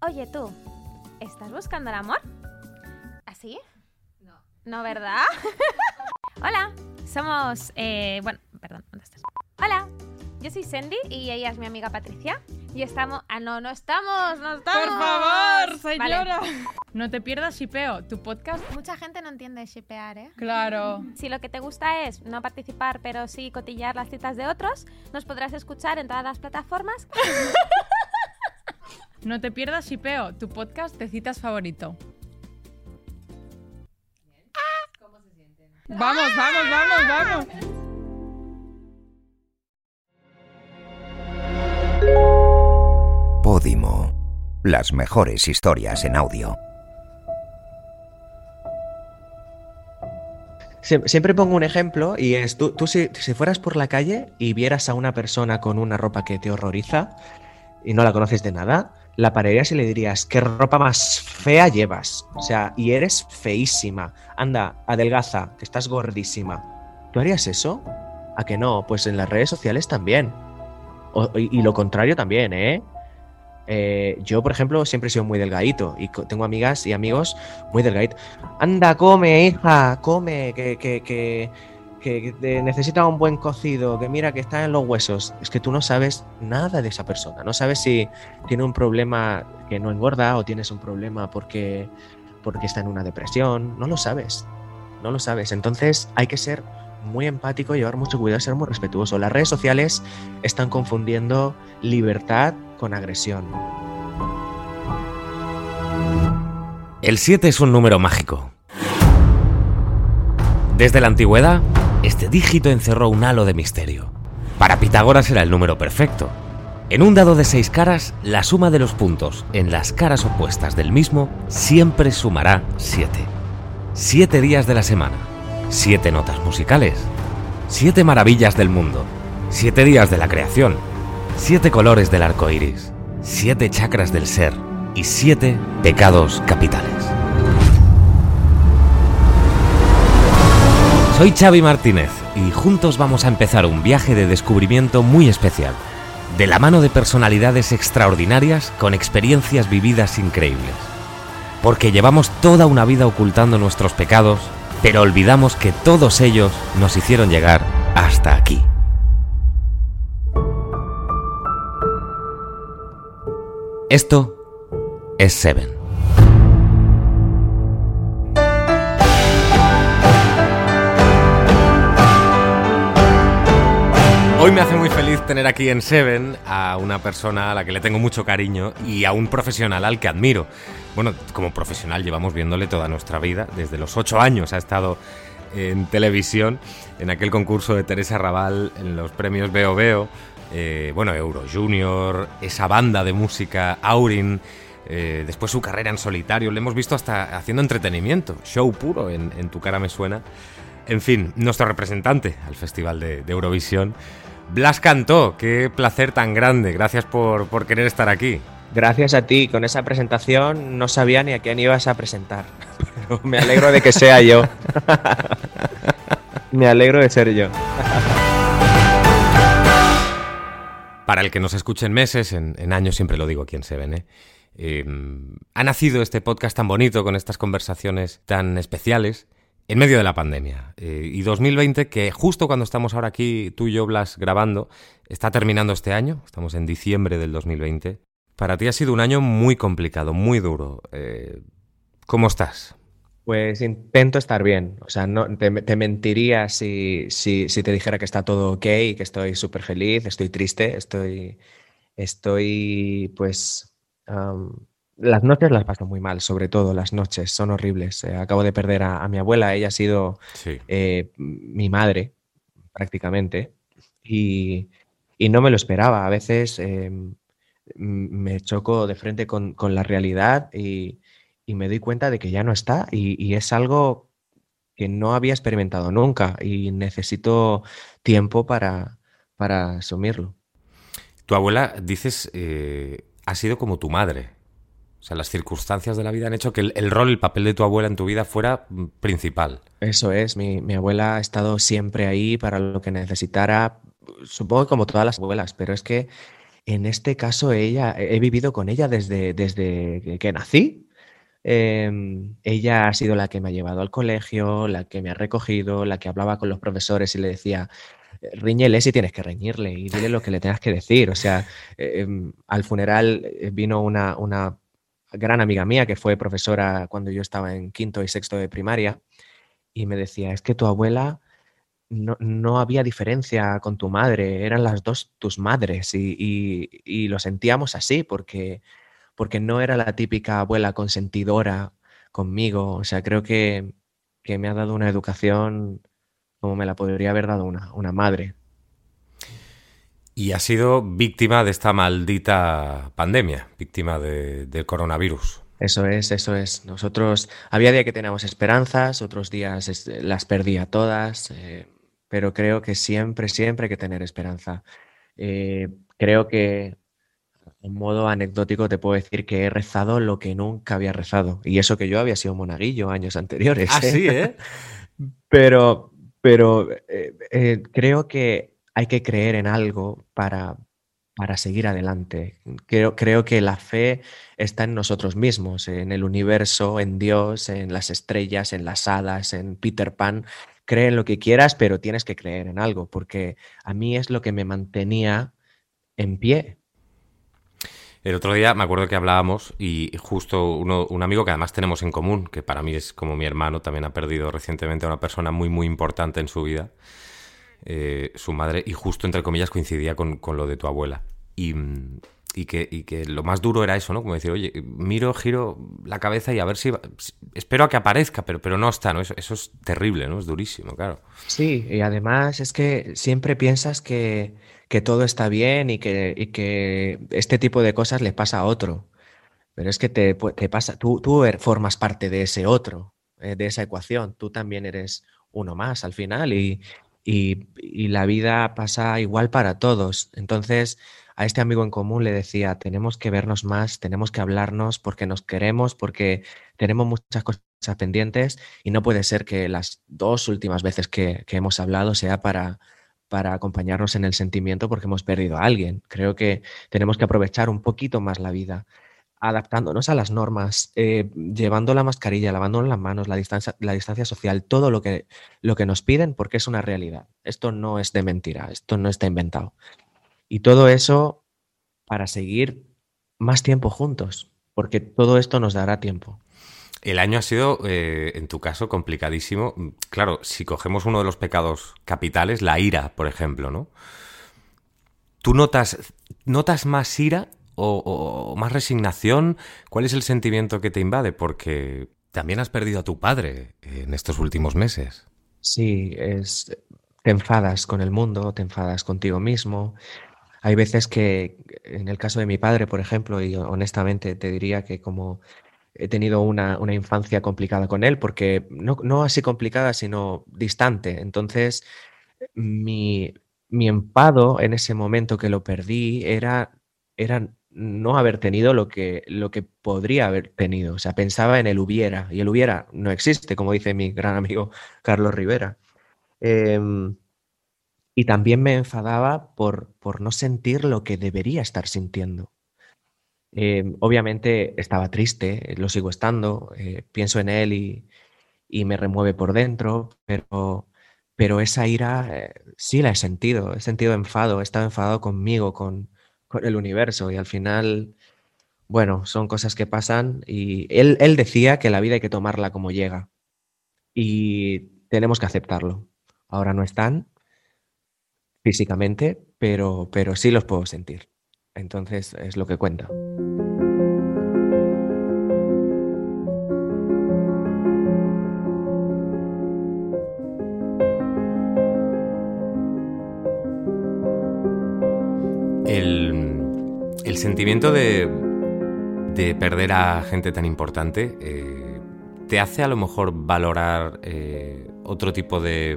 Oye tú, ¿estás buscando el amor? ¿Así? No. ¿No, verdad? Hola, somos... eh, bueno, perdón, ¿dónde estás? Hola, yo soy Sandy y ella es mi amiga Patricia. Y estamos... Ah, no, no estamos, no estamos. Por favor, Vale. señora. No te pierdas Shipeo, tu podcast. Mucha gente no entiende shipear, ¿eh? Claro. Si lo que te gusta es no participar, pero sí cotillar las citas de otros, nos podrás escuchar en todas las plataformas. No te pierdas Shipeo, tu podcast de citas favorito. Vamos, vamos, vamos, vamos. Podimo. Las mejores historias en audio. Sie- Siempre pongo un ejemplo y es, tú, tú si, si fueras por la calle y vieras a una persona con una ropa que te horroriza y no la conoces de nada, la pararías y le dirías, ¿qué ropa más fea llevas? O sea, y eres feísima. Anda, adelgaza, que estás gordísima. ¿Tú harías eso? ¿A que no? Pues en las redes sociales también. Y, lo contrario también, ¿eh? Eh, Yo, por ejemplo, siempre he sido muy delgadito y tengo amigas y amigos muy delgaditos. Anda, come, hija, come, que, que, que, que te necesita un buen cocido, que mira que está en los huesos. Es que tú no sabes nada de esa persona. No sabes si tiene un problema que no engorda o tienes un problema porque, porque está en una depresión. No lo sabes. No lo sabes. Entonces hay que ser muy empático, llevar mucho cuidado, ser muy respetuoso. Las redes sociales están confundiendo libertad con agresión. El 7 es un número mágico. Desde la antigüedad, este dígito encerró un halo de misterio. Para Pitágoras era el número perfecto. En un dado de seis caras, la suma de los puntos en las caras opuestas del mismo siempre sumará 7. Siete días de la semana, siete notas musicales, siete maravillas del mundo, siete días de la creación, siete colores del arco iris, siete chakras del ser y siete pecados capitales. Soy Xavi Martínez y juntos vamos a empezar un viaje de descubrimiento muy especial, de la mano de personalidades extraordinarias con experiencias vividas increíbles. Porque llevamos toda una vida ocultando nuestros pecados, pero olvidamos que todos ellos nos hicieron llegar hasta aquí. Esto es Seven. Hoy me hace muy feliz tener aquí en Seven a una persona a la que le tengo mucho cariño y a un profesional al que admiro. Bueno, como profesional llevamos viéndole toda nuestra vida. Desde los ocho años ha estado en televisión, en aquel concurso de Teresa Raval, en los premios Veo Veo, eh, bueno, Euro Junior, esa banda de música, Aurin, eh, después su carrera en solitario. Le hemos visto hasta haciendo entretenimiento, show puro en, Tu cara me suena. En fin, nuestro representante al Festival de, de Eurovisión, Blas Cantó, qué placer tan grande. Gracias por, por querer estar aquí. Gracias a ti, con esa presentación no sabía ni a quién ibas a presentar, pero me alegro de que sea yo. me alegro de ser yo. Para el que nos escuche en meses, en, en años siempre lo digo aquí en Seven, ¿eh? Eh, ha nacido este podcast tan bonito, con estas conversaciones tan especiales, en medio de la pandemia. Eh, y 2020, que justo cuando estamos ahora aquí, tú y yo, Blas, grabando, está terminando este año, estamos en diciembre del 2020. Para ti ha sido un año muy complicado, muy duro. Eh, ¿Cómo estás? Pues intento estar bien. O sea, no, te, mentiría si, si, te dijera que está todo ok, que estoy súper feliz, estoy triste, estoy, estoy, pues, las noches las paso muy mal, sobre todo las noches, son horribles. Eh, acabo de perder a, a mi abuela, ella ha sido Sí. eh, mi madre, prácticamente, y, y no me lo esperaba. A veces eh, m- me choco de frente con, con la realidad y, y me doy cuenta de que ya no está y, y es algo que no había experimentado nunca y necesito tiempo para, para asumirlo. Tu abuela, dices, eh, ha sido como tu madre. O sea, las circunstancias de la vida han hecho que el, rol, el papel de tu abuela en tu vida fuera mm, principal. Eso es, mi, abuela ha estado siempre ahí para lo que necesitara, supongo como todas las abuelas, pero es que en este caso ella, he vivido con ella desde, desde que nací. Em, ella ha sido la que me ha llevado al colegio, la que me ha recogido, la que hablaba con los profesores y le decía, riñele si tienes que reñirle y dile lo que le tengas que decir. O sea, em, al funeral eh, vino una, una gran amiga mía que fue profesora cuando yo estaba en quinto y sexto de primaria y me decía, es que tu abuela no, había diferencia con tu madre, eran las dos tus madres y, lo sentíamos así porque, porque no era la típica abuela consentidora conmigo. O sea, creo que, me ha dado una educación como me la podría haber dado una, una madre. Y ha sido víctima de esta maldita pandemia, víctima del coronavirus. Eso es, eso es. Nosotros, había días que teníamos esperanzas, otros días las perdía todas. Eh, pero creo que siempre, siempre hay que tener esperanza. Eh, creo que, en modo anecdótico, te puedo decir que he rezado lo que nunca había rezado. Y eso que yo había sido monaguillo años anteriores. Ah, sí, ¿eh? pero pero eh, eh, creo que hay que creer en algo para, para seguir adelante. Creo, creo que la fe está en nosotros mismos, en el universo, en Dios, en las estrellas, en las hadas, en Peter Pan cree en lo que quieras, pero tienes que creer en algo, porque a mí es lo que me mantenía en pie. El otro día me acuerdo que hablábamos y justo un amigo que además tenemos en común, que para mí es como mi hermano, también ha perdido recientemente a una persona muy, muy importante en su vida, eh, su madre, y justo entre comillas coincidía con, con lo de tu abuela. Y, y que, y que lo más duro era eso, ¿no? Como decir, oye, miro, giro la cabeza y a ver si... espero a que aparezca, pero, pero no está, ¿no? Eso, eso es terrible, ¿no? Es durísimo, claro. Sí, y además es que siempre piensas que, que todo está bien y que, y que este tipo de cosas le pasa a otro. Pero es que te, te pasa, tú, tú er, formas parte de ese otro, eh, de esa ecuación. Tú también eres uno más al final y, y, la vida pasa igual para todos. Entonces, a este amigo en común le decía, tenemos que vernos más, tenemos que hablarnos porque nos queremos, porque tenemos muchas cosas pendientes y no puede ser que las dos últimas veces que, hemos hablado sea para, para acompañarnos en el sentimiento porque hemos perdido a alguien. Creo que tenemos que aprovechar un poquito más la vida adaptándonos a las normas, eh, llevando la mascarilla, lavándonos las manos, la distancia, la distancia social, todo lo que, lo que nos piden, porque es una realidad. Esto no es de mentira, esto no está inventado. Y todo eso para seguir más tiempo juntos, porque todo esto nos dará tiempo. El año ha sido, eh, en tu caso, complicadísimo. Claro, si cogemos uno de los pecados capitales, la ira, por ejemplo, ¿no? ¿Tú notas, notas más ira o, más resignación? ¿Cuál es el sentimiento que te invade? Porque también has perdido a tu padre en estos últimos meses. Sí, es, te enfadas con el mundo, te enfadas contigo mismo, hay veces que, en el caso de mi padre, por ejemplo, y honestamente te diría que como he tenido una, infancia complicada con él, porque no, así complicada, sino distante. Entonces, mi, mi enfado en ese momento que lo perdí era, era no haber tenido lo que, lo que podría haber tenido. O sea, pensaba en el hubiera, y el hubiera no existe, como dice mi gran amigo Carlos Rivera. Em, y también me enfadaba por, por no sentir lo que debería estar sintiendo. Eh, obviamente estaba triste, lo sigo estando, eh, pienso en él y, me remueve por dentro, pero, pero esa ira eh, sí la he sentido, he sentido enfado, he estado enfadado conmigo, con, con, el universo y al final, bueno, son cosas que pasan y él, él decía que la vida hay que tomarla como llega y tenemos que aceptarlo. Ahora no están, físicamente, pero, pero sí los puedo sentir. Entonces es lo que cuenta. El, sentimiento de, de, perder a gente tan importante eh, te hace a lo mejor valorar eh, otro tipo de,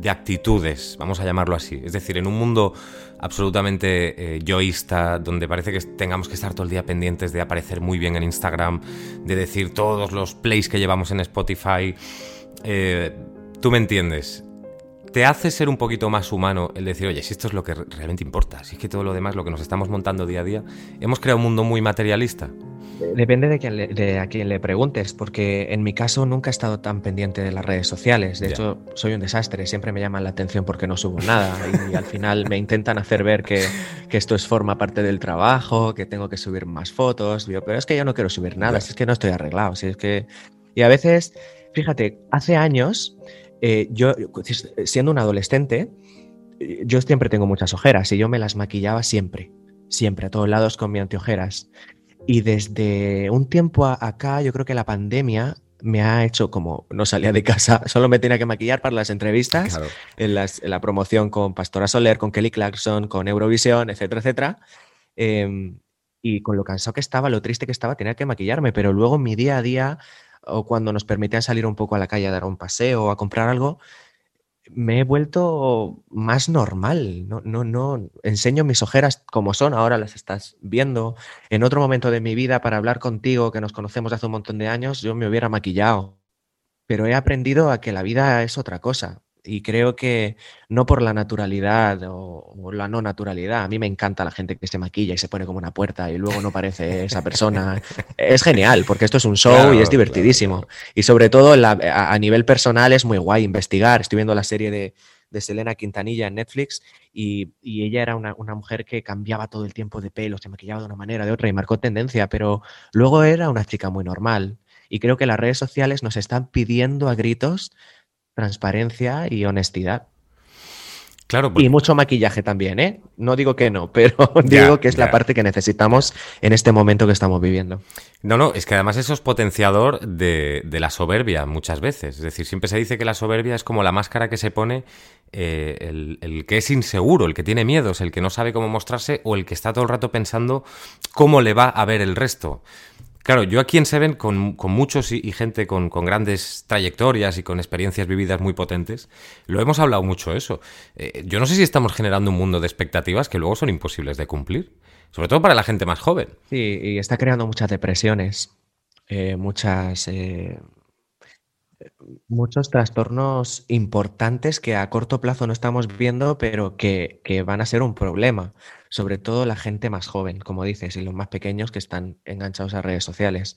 de actitudes, vamos a llamarlo así. Es decir, en un mundo absolutamente eh, yoísta, donde parece que tengamos que estar todo el día pendientes de aparecer muy bien en Instagram, de decir todos los plays que llevamos en Spotify, tú me entiendes. Te hace ser un poquito más humano el decir, oye, si esto es lo que realmente importa, si es que todo lo demás, lo que nos estamos montando día a día, hemos creado un mundo muy materialista. Depende de, quién le, de a quién le preguntes, porque en mi caso nunca he estado tan pendiente de las redes sociales. De Ya. hecho, soy un desastre, siempre me llaman la atención porque no subo nada y, al final me intentan hacer ver que, que esto es forma parte del trabajo, que tengo que subir más fotos. Digo, pero es que yo no quiero subir nada, Ya. si es que no estoy arreglado. Si es que... Y a veces, fíjate, hace años, eh, yo siendo un adolescente, eh, yo siempre tengo muchas ojeras y yo me las maquillaba siempre, siempre, a todos lados con mi antiojeras. Y desde un tiempo a- acá, yo creo que la pandemia me ha hecho como no salía de casa, solo me tenía que maquillar para las entrevistas, Claro. en, las- en la promoción con Pastora Soler, con Kelly Clarkson, con Eurovisión, etcétera, etcétera. Em, y con lo cansado que estaba, lo triste que estaba, tenía que maquillarme, pero luego en mi día a día, o cuando nos permitían salir un poco a la calle a dar un paseo o a comprar algo, me he vuelto más normal. No, no, no enseño mis ojeras como son, ahora las estás viendo. En otro momento de mi vida, para hablar contigo, que nos conocemos hace un montón de años, yo me hubiera maquillado. Pero he aprendido a que la vida es otra cosa. Y creo que no por la naturalidad o, o la no naturalidad. A mí me encanta la gente que se maquilla y se pone como una puerta y luego no parece esa persona. es genial, porque esto es un show Claro, y es divertidísimo. claro. Y sobre todo la- a, a nivel personal es muy guay investigar. Estoy viendo la serie de, de Selena Quintanilla en Netflix y, y ella era una, una mujer que cambiaba todo el tiempo de pelo, se maquillaba de una manera, de otra y marcó tendencia, pero luego era una chica muy normal. Y creo que las redes sociales nos están pidiendo a gritos transparencia y honestidad. Claro, porque- Y mucho maquillaje también, ¿eh? No digo que no, pero Ya, digo que es ya. la parte que necesitamos en este momento que estamos viviendo. No, no, es que además eso es potenciador de, de la soberbia muchas veces. Es decir, siempre se dice que la soberbia es como la máscara que se pone eh, el, el que es inseguro, el que tiene miedos, el que no sabe cómo mostrarse o el que está todo el rato pensando cómo le va a ver el resto. Claro, yo aquí en Seven, con, con muchos y, gente con, con grandes trayectorias y con experiencias vividas muy potentes, lo hemos hablado mucho eso. Eh, yo no sé si estamos generando un mundo de expectativas que luego son imposibles de cumplir, sobre todo para la gente más joven. Sí, y está creando muchas depresiones, eh, muchas, eh, muchos trastornos importantes que a corto plazo no estamos viendo, pero que, que van a ser un problema. Sobre todo la gente más joven, como dices, y los más pequeños que están enganchados a redes sociales.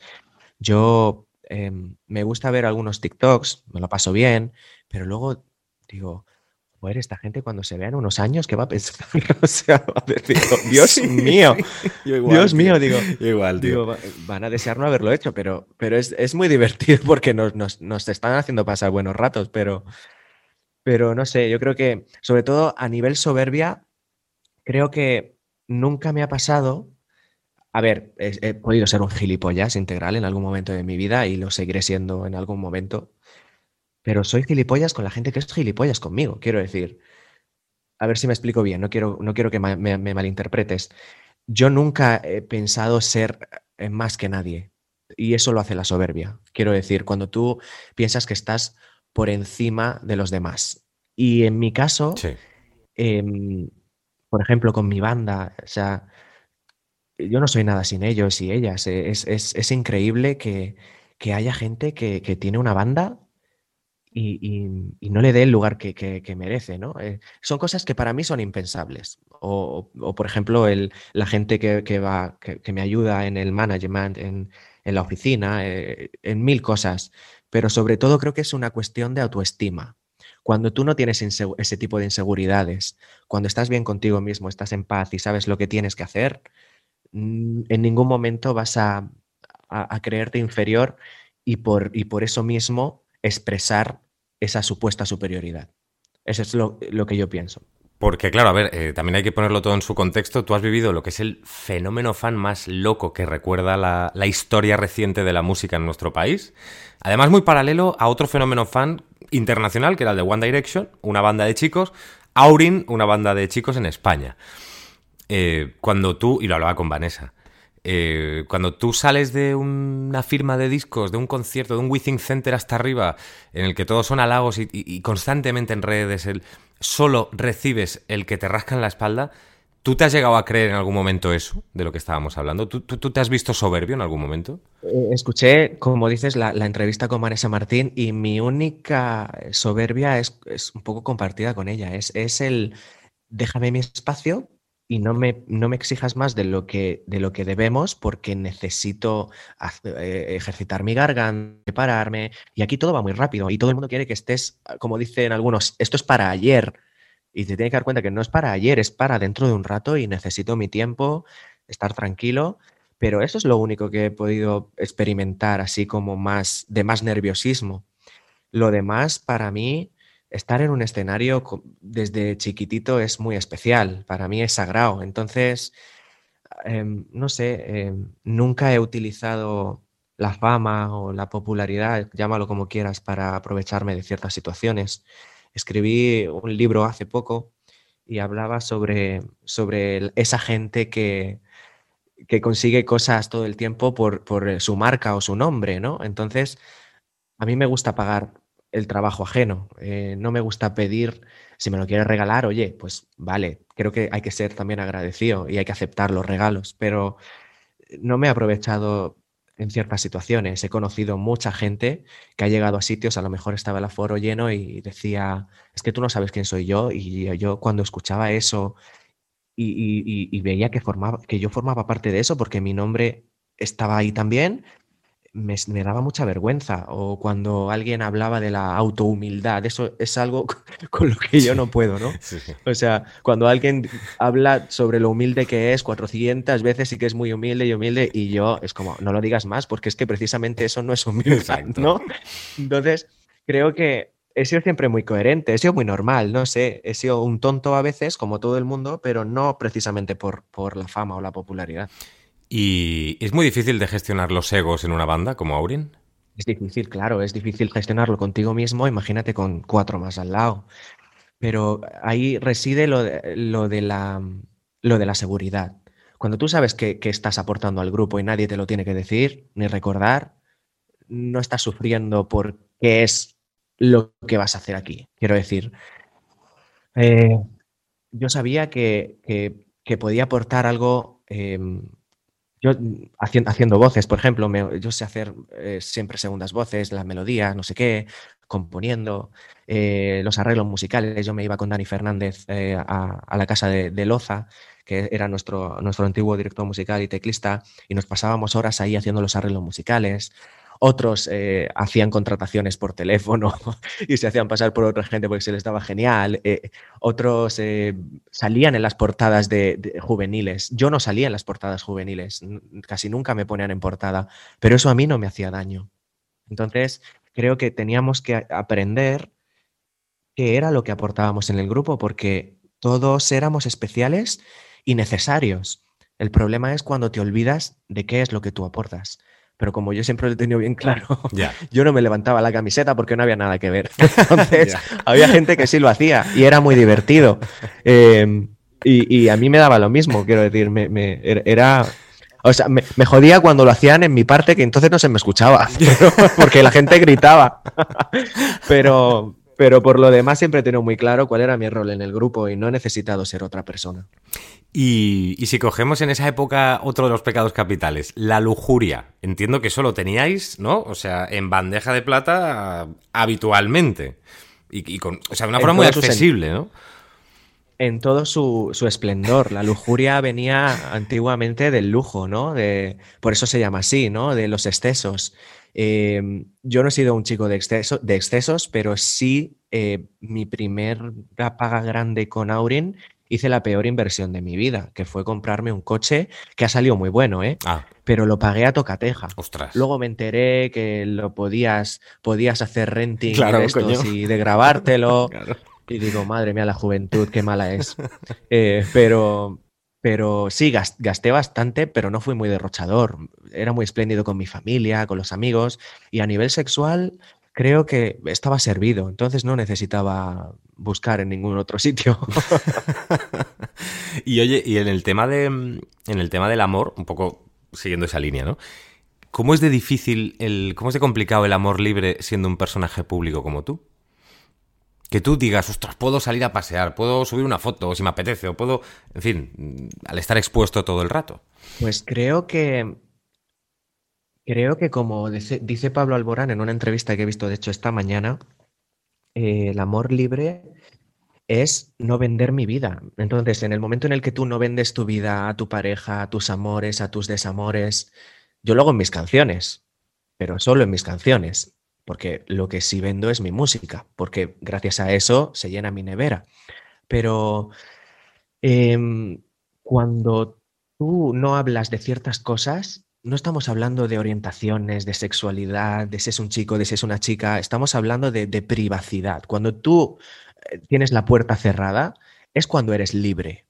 Yo em, me gusta ver algunos TikToks, me lo paso bien, pero luego digo, joder, esta gente cuando se vea en unos años, ¿qué va a pensar? O sea, va a decir, Dios mío, Dios mío, digo, igual, Digo, van a desear no haberlo hecho, pero, pero es, es muy divertido porque nos, nos, nos están haciendo pasar buenos ratos, pero, pero no sé, yo creo que sobre todo a nivel soberbia, creo que nunca me ha pasado. A ver, he, he podido ser un gilipollas integral en algún momento de mi vida y lo seguiré siendo en algún momento, pero soy gilipollas con la gente que es gilipollas conmigo, quiero decir. A ver si me explico bien, no quiero, no quiero que ma- me- me malinterpretes yo nunca he pensado ser eh, más que nadie. Y eso lo hace la soberbia. Quiero decir, cuando tú piensas que estás por encima de los demás. Y en mi caso, Sí. em, por ejemplo, con mi banda, o sea, yo no soy nada sin ellos y ellas. Es, es- es increíble que, que haya gente que, que tiene una banda y, y- y no le dé el lugar que, que- que merece, ¿no? Eh, son cosas que para mí son impensables. O, o, por ejemplo, el, la gente que, que va, que, me ayuda en el management, en, en la oficina, eh, en mil cosas. Pero sobre todo creo que es una cuestión de autoestima. Cuando tú no tienes ese tipo de inseguridades, cuando estás bien contigo mismo, estás en paz y sabes lo que tienes que hacer, mm, en ningún momento vas a, a- a creerte inferior y por, y por eso mismo expresar esa supuesta superioridad. Eso es lo, lo que yo pienso. Porque, claro, a ver, eh, también hay que ponerlo todo en su contexto. Tú has vivido lo que es el fenómeno fan más loco que recuerda la, la historia reciente de la música en nuestro país. Además, muy paralelo a otro fenómeno fan internacional, que era el de One Direction, una banda de chicos, Aurin, una banda de chicos en España. Eh, cuando tú, y lo hablaba con Vanessa, eh, cuando tú sales de una firma de discos, de un concierto, de un Withing Center hasta arriba, en el que todos son halagos y, constantemente en redes solo recibes el que te rasca en la espalda, ¿tú te has llegado a creer en algún momento eso de lo que estábamos hablando? ¿Tú, te has visto soberbio en algún momento? Eh, Escuché, como dices, la, entrevista con Vanessa Martín y mi única soberbia es, un poco compartida con ella. Es el déjame mi espacio y no me, no me exijas más de lo que, de lo que debemos porque necesito eh, ejercitar mi garganta, prepararme. Y aquí todo va muy rápido y todo el mundo quiere que estés, como dicen algunos, esto es para ayer. Y te tienes que dar cuenta que no es para ayer, es para dentro de un rato y necesito mi tiempo, estar tranquilo. Pero eso es lo único que he podido experimentar así como más de más nerviosismo. Lo demás, para mí, estar en un escenario desde chiquitito es muy especial, para mí es sagrado. Entonces, em, no sé, em, nunca he utilizado la fama o la popularidad, llámalo como quieras, para aprovecharme de ciertas situaciones. Escribí un libro hace poco y hablaba sobre, sobre esa gente que, que consigue cosas todo el tiempo por, por eh, su marca o su nombre, ¿no? Entonces, a mí me gusta pagar el trabajo ajeno. eh, no me gusta pedir, si me lo quieres regalar, oye, pues vale, creo que hay que ser también agradecido y hay que aceptar los regalos, pero no me he aprovechado en ciertas situaciones. He conocido mucha gente que ha llegado a sitios, a lo mejor estaba el aforo lleno y decía, es que tú no sabes quién soy yo. Y yo cuando escuchaba eso y, y- veía que, formaba, que yo formaba parte de eso porque mi nombre estaba ahí también, me, me daba mucha vergüenza. O cuando alguien hablaba de la autohumildad, eso es algo con lo que yo no puedo, ¿no? Sí, sí. O sea, cuando alguien habla sobre lo humilde que es 400 veces y que es muy humilde y humilde, y yo es como, no lo digas más, porque es que precisamente eso no es humildad, Exacto. ¿no? Entonces, creo que he sido siempre muy coherente, he sido muy normal, no sé, he sido un tonto a veces, como todo el mundo, pero no precisamente por, por la fama o la popularidad. Y es muy difícil de gestionar los egos en una banda como Aurin. Es difícil, claro, es difícil gestionarlo contigo mismo, imagínate con cuatro más al lado. Pero ahí reside lo de, lo de la, lo de la seguridad. Cuando tú sabes que, estás aportando al grupo y nadie te lo tiene que decir ni recordar, no estás sufriendo por qué es lo que vas a hacer aquí. Quiero decir, eh, yo sabía que, que- que podía aportar algo. em, yo mm, haciendo, haciendo voces, por ejemplo, me- yo sé hacer eh, siempre segundas voces, las melodías, no sé qué, componiendo, eh, los arreglos musicales. Yo me iba con Dani Fernández eh, a, a la casa de, de Loza, que era nuestro, nuestro antiguo director musical y teclista, y nos pasábamos horas ahí haciendo los arreglos musicales. Otros eh, hacían contrataciones por teléfono y se hacían pasar por otra gente porque se les daba genial. Eh, otros eh, salían en las portadas de, de juveniles. Yo no salía en las portadas juveniles, casi nunca me ponían en portada, pero eso a mí no me hacía daño. Entonces, creo que teníamos que aprender qué era lo que aportábamos en el grupo, porque todos éramos especiales y necesarios. El problema es cuando te olvidas de qué es lo que tú aportas. Pero como yo siempre lo he tenido bien claro, Ya. yo no me levantaba la camiseta porque no había nada que ver. Entonces, Ya. había gente que sí lo hacía y era muy divertido. Eh, y, y a mí me daba lo mismo, quiero decir, me, me- er- era... O sea, me, me jodía cuando lo hacían en mi parte, que entonces no se me escuchaba, pero- porque la gente gritaba. Pero, pero por lo demás siempre he tenido muy claro cuál era mi rol en el grupo y no he necesitado ser otra persona. Y, y si cogemos en esa época otro de los pecados capitales, la lujuria. Entiendo que eso lo teníais, ¿no? O sea, en bandeja de plata habitualmente. Y, y con, o sea, de una En forma muy accesible, ¿no? en todo su, su esplendor. La lujuria venía antiguamente del lujo, ¿no? De, por eso se llama así, ¿no? De los excesos. Eh, yo no he sido un chico de, exceso, de excesos, pero sí eh, mi primer paga grande con Aurin hice la peor inversión de mi vida, que fue comprarme un coche que ha salido muy bueno, ¿eh? Ah, Pero lo pagué a tocateja. ostras. Luego me enteré que lo podías, podías hacer renting Claro, de estos coño. y de grabártelo. Claro. Y digo, madre mía, la juventud, qué mala es. Eh, pero, pero sí, gas- gasté bastante, pero no fui muy derrochador. Era muy espléndido con mi familia, con los amigos. Y a nivel sexual, creo que estaba servido. Entonces no necesitaba buscar en ningún otro sitio. Y oye, y en el tema de en el tema del amor, un poco siguiendo esa línea, ¿no? ¿Cómo es de difícil el cómo es de complicado el amor libre siendo un personaje público como tú? Que tú digas, ostras, puedo salir a pasear, puedo subir una foto si me apetece, o puedo, en fin, al estar expuesto todo el rato. Pues creo que Creo que como dice, Pablo Alborán en una entrevista que he visto, de hecho, esta mañana, eh, el amor libre es no vender mi vida. Entonces, en el momento en el que tú no vendes tu vida a tu pareja, a tus amores, a tus desamores, yo lo hago en mis canciones, pero solo en mis canciones, porque lo que sí vendo es mi música, porque gracias a eso se llena mi nevera. Pero em, cuando tú no hablas de ciertas cosas, no estamos hablando de orientaciones, de sexualidad, de si es un chico, de si es una chica, estamos hablando de, privacidad. Cuando tú eh, tienes la puerta cerrada, es cuando eres libre.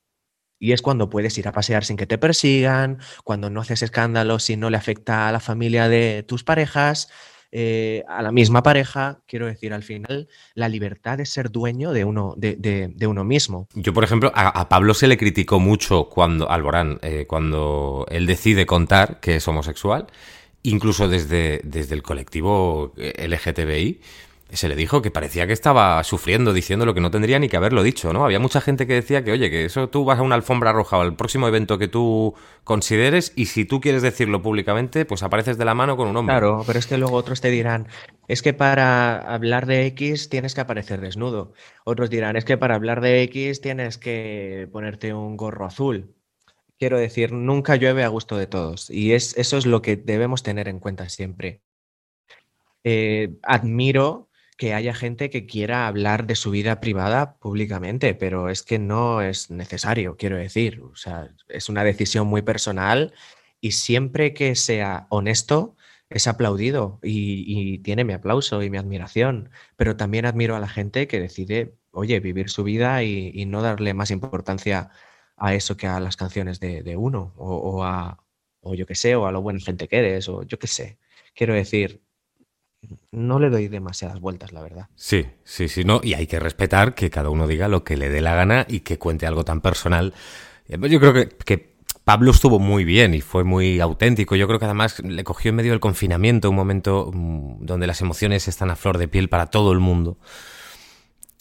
Y es cuando puedes ir a pasear sin que te persigan, cuando no haces escándalos y no le afecta a la familia de tus parejas, eh, a la misma pareja, quiero decir, al final, la libertad de ser dueño de uno, de, de- uno mismo. Yo, por ejemplo, a, a Pablo se le criticó mucho cuando, Alborán, eh, cuando él decide contar que es homosexual, incluso desde, desde el colectivo eh, LGTBI, se le dijo que parecía que estaba sufriendo diciendo lo que no tendría ni que haberlo dicho, ¿no? Había mucha gente que decía que, oye, que eso tú vas a una alfombra roja o al próximo evento que tú consideres y si tú quieres decirlo públicamente, pues apareces de la mano con un hombre. Claro, pero es que luego otros te dirán, es que para hablar de X tienes que aparecer desnudo. Otros dirán, es que para hablar de X tienes que ponerte un gorro azul. Quiero decir, nunca llueve a gusto de todos. Y es, eso es lo que debemos tener en cuenta siempre. Eh, admiro que haya gente que quiera hablar de su vida privada públicamente, pero es que no es necesario, quiero decir. O sea, es una decisión muy personal y siempre que sea honesto es aplaudido y, tiene mi aplauso y mi admiración, pero también admiro a la gente que decide, oye, vivir su vida y, y no darle más importancia a eso que a las canciones de, de uno o, o a, o yo qué sé, o a lo buena gente que eres, o yo qué sé. Quiero decir, no le doy demasiadas vueltas, la verdad. Sí, sí, sí, no, y hay que respetar que cada uno diga lo que le dé la gana y que cuente algo tan personal. Además Yo creo que, que Pablo estuvo muy bien y fue muy auténtico. Yo creo que además le cogió en medio del confinamiento, un momento mm, donde las emociones están a flor de piel para todo el mundo.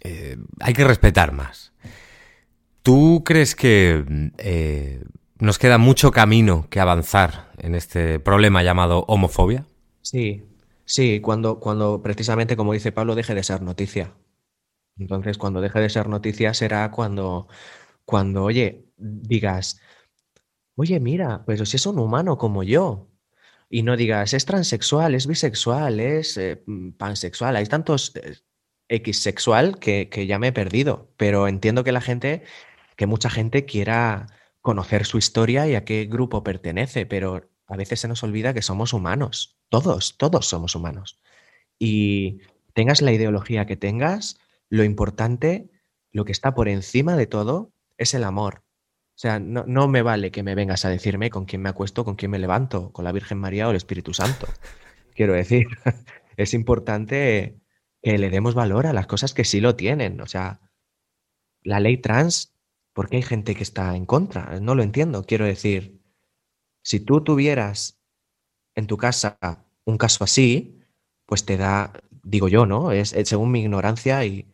Eh, hay que respetar más. ¿Tú crees que mm, eh, nos queda mucho camino que avanzar en este problema llamado homofobia? Sí, sí, cuando, cuando precisamente, como dice Pablo, deje de ser noticia. Entonces, cuando deje de ser noticia será cuando, cuando, oye, digas, oye, mira, pero si es un humano como yo. Y no digas, es transexual, es bisexual, es eh, mm, pansexual. Hay tantos eh, X sexual que, que ya me he perdido. Pero entiendo que la gente, que mucha gente quiera conocer su historia y a qué grupo pertenece, pero a veces se nos olvida que somos humanos. Todos, todos somos humanos. Y tengas la ideología que tengas, lo importante, lo que está por encima de todo, es el amor. O sea, no, no me vale que me vengas a decirme con quién me acuesto, con quién me levanto, con la Virgen María o el Espíritu Santo. Quiero decir, es importante que le demos valor a las cosas que sí lo tienen. O sea, la ley trans, ¿por qué hay gente que está en contra? No lo entiendo. Quiero decir, si tú tuvieras en tu casa un caso así, pues te da, digo yo, ¿no? Es, según mi ignorancia y,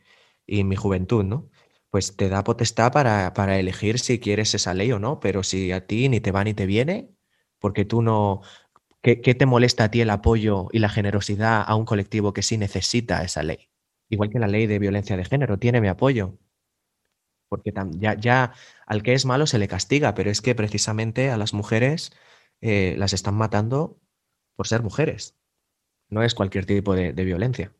mi juventud, ¿no? Pues te da potestad para, elegir si quieres esa ley o no, pero si a ti ni te va ni te viene, porque tú no... ¿Qué, te molesta a ti el apoyo y la generosidad a un colectivo que sí necesita esa ley? Igual que la ley de violencia de género, tiene mi apoyo. Porque ya, ya al que es malo se le castiga, pero es que precisamente a las mujeres eh, las están matando por ser mujeres. No es cualquier tipo de, violencia.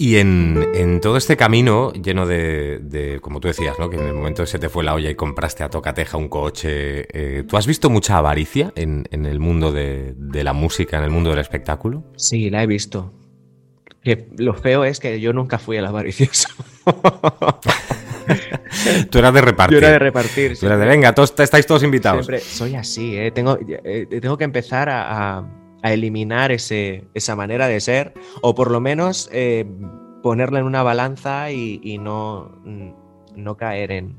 Y en, en todo este camino lleno de, de, como tú decías, ¿no? que en el momento se te fue la olla y compraste a tocateja un coche, eh, ¿tú has visto mucha avaricia en, en el mundo de, de, la música, en el mundo del espectáculo? Sí, la he visto. Que lo feo es que yo nunca fui el avaricioso. Tú eras de repartir. Yo era de repartir. Tú eras de, venga, todos, estáis todos invitados. Siempre soy así, ¿eh? Tengo, eh, tengo que empezar a, a, a eliminar ese, esa manera de ser, o por lo menos eh, ponerla en una balanza y, y no, no caer en,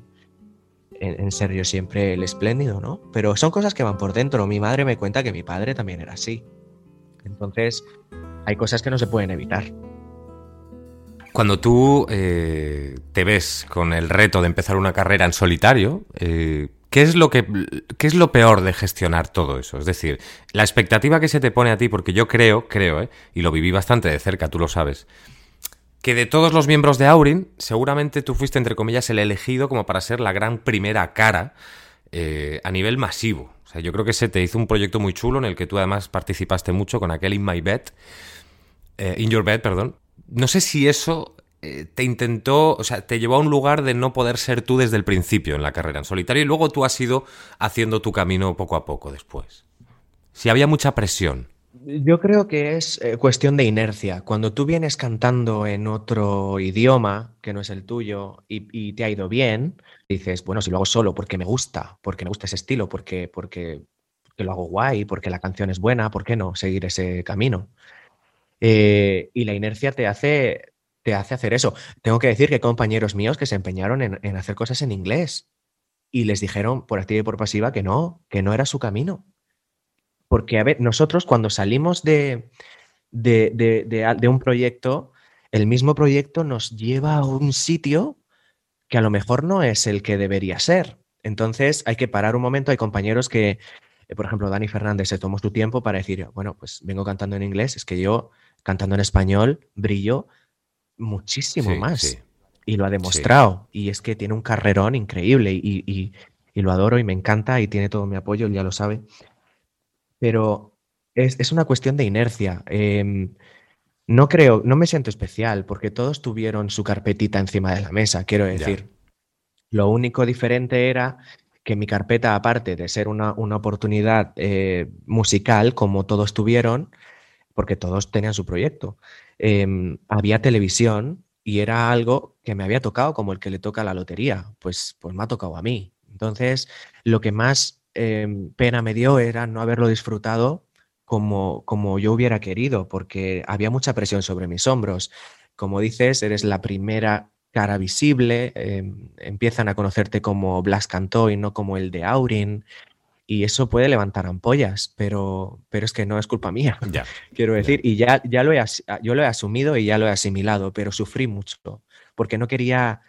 en, en ser yo siempre el espléndido, ¿no? Pero son cosas que van por dentro. Mi madre me cuenta que mi padre también era así. Entonces, hay cosas que no se pueden evitar. Cuando tú eh, te ves con el reto de empezar una carrera en solitario, eh, ¿qué, es lo que, ¿qué es lo peor de gestionar todo eso? Es decir, la expectativa que se te pone a ti, porque yo creo, creo, eh, y lo viví bastante de cerca, tú lo sabes, que de todos los miembros de Aurin, seguramente tú fuiste, entre comillas, el elegido como para ser la gran primera cara eh, a nivel masivo. O sea, yo creo que se te hizo un proyecto muy chulo en el que tú además participaste mucho con aquel In My Bed, eh, In Your Bed, perdón. No sé si eso eh, te intentó, o sea, te llevó a un lugar de no poder ser tú desde el principio en la carrera en solitario y luego tú has ido haciendo tu camino poco a poco después. Si había mucha presión. Yo creo que es eh, cuestión de inercia. Cuando tú vienes cantando en otro idioma que no es el tuyo y, te ha ido bien, dices, bueno, si lo hago solo porque me gusta, porque me gusta ese estilo, porque, porque, porque lo hago guay, porque la canción es buena, ¿por qué no seguir ese camino? Eh, y la inercia te hace, te hace hacer eso. Tengo que decir que hay compañeros míos que se empeñaron en, hacer cosas en inglés y les dijeron por activa y por pasiva que no, que no era su camino. Porque, a ver, nosotros cuando salimos de, de, de, de, de un proyecto, el mismo proyecto nos lleva a un sitio que a lo mejor no es el que debería ser. Entonces hay que parar un momento. Hay compañeros que, eh, por ejemplo, Dani Fernández se tomó su tiempo para decir, bueno, pues vengo cantando en inglés, es que yo cantando en español brillo muchísimo Sí, más. sí. Y lo ha demostrado. Y es que tiene un carrerón increíble y, y- y lo adoro y me encanta y tiene todo mi apoyo, ya lo sabe. Pero es, es una cuestión de inercia. Em, no creo, no me siento especial porque todos tuvieron su carpetita encima de la mesa, quiero Ya. decir. Lo único diferente era que mi carpeta, aparte de ser una, una oportunidad eh, musical, como todos tuvieron, porque todos tenían su proyecto, em, había televisión y era algo que me había tocado como el que le toca la lotería, pues, pues me ha tocado a mí. Entonces, lo que más em, pena me dio era no haberlo disfrutado como, como yo hubiera querido, porque había mucha presión sobre mis hombros. Como dices, eres la primera cara visible, em, empiezan a conocerte como Blas Cantó y no como el de Aurin, y eso puede levantar ampollas, pero, pero es que no es culpa mía, Ya. quiero decir, y ya, ya lo he, yo lo he asumido y ya lo he asimilado, pero sufrí mucho, porque no quería,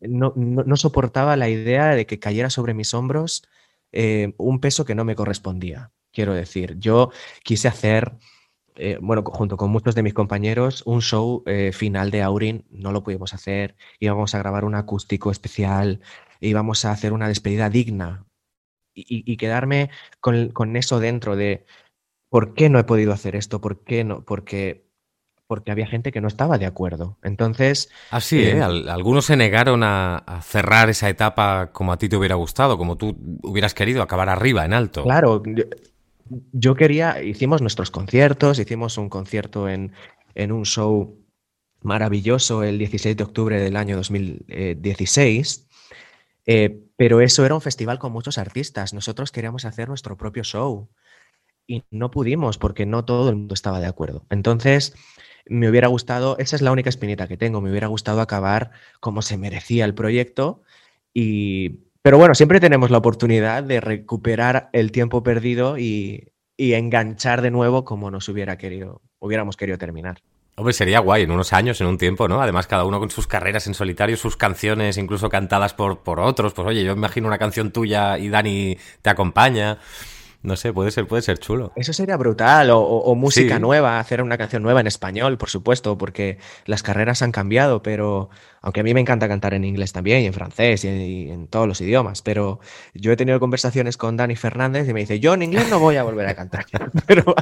no, no- no soportaba la idea de que cayera sobre mis hombros eh, un peso que no me correspondía, quiero decir. Yo quise hacer, eh, bueno, junto con muchos de mis compañeros, un show eh, final de Aurin, no lo pudimos hacer, íbamos a grabar un acústico especial, íbamos a hacer una despedida digna y, quedarme con, con eso dentro de ¿por qué no he podido hacer esto? ¿Por qué no? Porque, porque había gente que no estaba de acuerdo. Entonces, Así, Eh, ¿eh? Al- algunos se negaron a, a cerrar esa etapa como a ti te hubiera gustado, como tú hubieras querido, acabar arriba, en alto. claro, yo, yo quería, hicimos nuestros conciertos, hicimos un concierto en, en un show maravilloso el 16 de octubre del año 2016. Eh, pero eso era un festival con muchos artistas. Nosotros queríamos hacer nuestro propio show y no pudimos porque no todo el mundo estaba de acuerdo. Entonces, me hubiera gustado, esa es la única espinita que tengo, me hubiera gustado acabar como se merecía el proyecto y... Pero bueno, siempre tenemos la oportunidad de recuperar el tiempo perdido y, y enganchar de nuevo como nos hubiera querido, hubiéramos querido terminar. Hombre, sería guay en unos años, en un tiempo, ¿no? Además, cada uno con sus carreras en solitario, sus canciones, incluso cantadas por, por otros. Pues oye, yo imagino una canción tuya y Dani te acompaña. No sé, puede ser, puede ser chulo. Eso sería brutal, o, o- o música Sí. nueva, hacer una canción nueva en español, por supuesto, porque las carreras han cambiado, pero aunque a mí me encanta cantar en inglés también, y en francés, y en, y en todos los idiomas, pero yo he tenido conversaciones con Dani Fernández y me dice, yo en inglés no voy a volver a cantar. pero,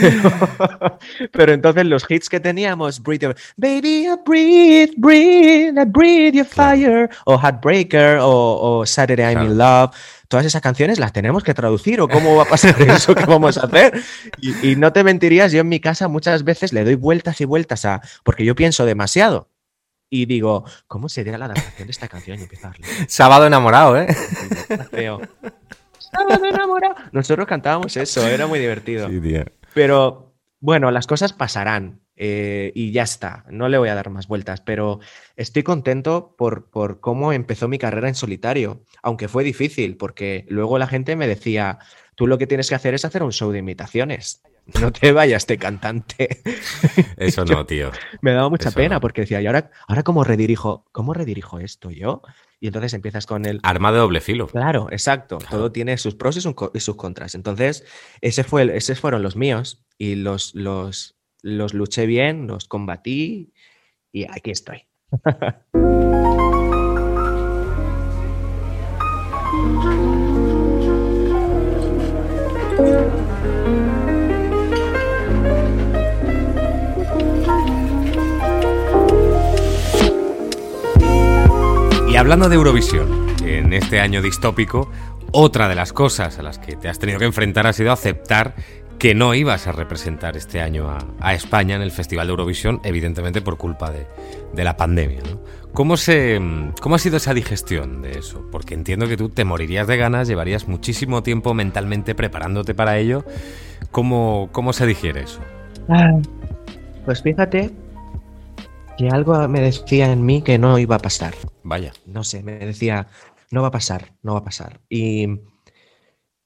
pero, pero entonces los hits que teníamos, Breathe Baby, I breathe, breathe, I breathe your Claro. fire, o Heartbreaker, o, o Saturday I'm in Love, todas esas canciones las tenemos que traducir o cómo va a pasar eso que vamos a hacer. Y, y no te mentirías, yo en mi casa muchas veces le doy vueltas y vueltas a, porque yo pienso demasiado. Y digo, ¿cómo sería la adaptación de esta canción? Y darle, Sábado enamorado, ¿eh? feo. Sábado enamorado. Nosotros cantábamos eso, era muy divertido. Sí. Pero bueno, las cosas pasarán. eh, y ya está, no le voy a dar más vueltas, pero estoy contento por, por cómo empezó mi carrera en solitario, aunque fue difícil, porque luego la gente me decía, tú lo que tienes que hacer es hacer un show de imitaciones. No te vayas de cantante. Eso no, tío. Me daba mucha Eso pena no. porque decía, ¿y ahora, ahora cómo redirijo, cómo redirijo esto yo? Y entonces empiezas con el, Arma de doble filo. Claro, exacto. Claro. Todo tiene sus pros y sus, co- y sus contras. Entonces, ese fue el- esos fueron los míos y los, los, los luché bien, los combatí y aquí estoy. Y hablando de Eurovisión, en este año distópico, otra de las cosas a las que te has tenido que enfrentar ha sido aceptar que no ibas a representar este año a, España en el Festival de Eurovisión, evidentemente por culpa de, la pandemia. ¿Cómo, se, ¿Cómo ha sido esa digestión de eso? Porque entiendo que tú te morirías de ganas, llevarías muchísimo tiempo mentalmente preparándote para ello. ¿Cómo, cómo se digiere eso? Pues fíjate que algo me decía en mí que no iba a pasar. Vaya. No sé, me decía, no va a pasar, no va a pasar. Y,